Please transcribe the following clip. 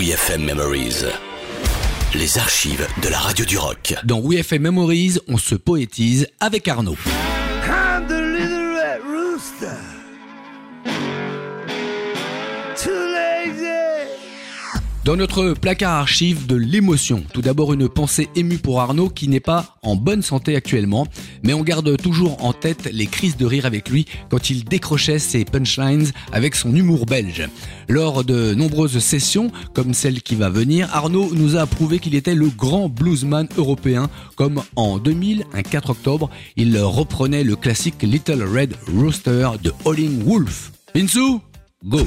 WeFM Memories. Les archives de la radio du rock. Dans WeFM Memories, on se poétise avec Arnaud. Dans notre placard archive de l'émotion, tout d'abord une pensée émue pour Arnaud qui n'est pas en bonne santé actuellement, mais on garde toujours en tête les crises de rire avec lui quand il décrochait ses punchlines avec son humour belge. Lors de nombreuses sessions, comme celle qui va venir, Arnaud nous a prouvé qu'il était le grand bluesman européen, comme en 2000, un 4 octobre, il reprenait le classique Little Red Rooster de Howling Wolf. Go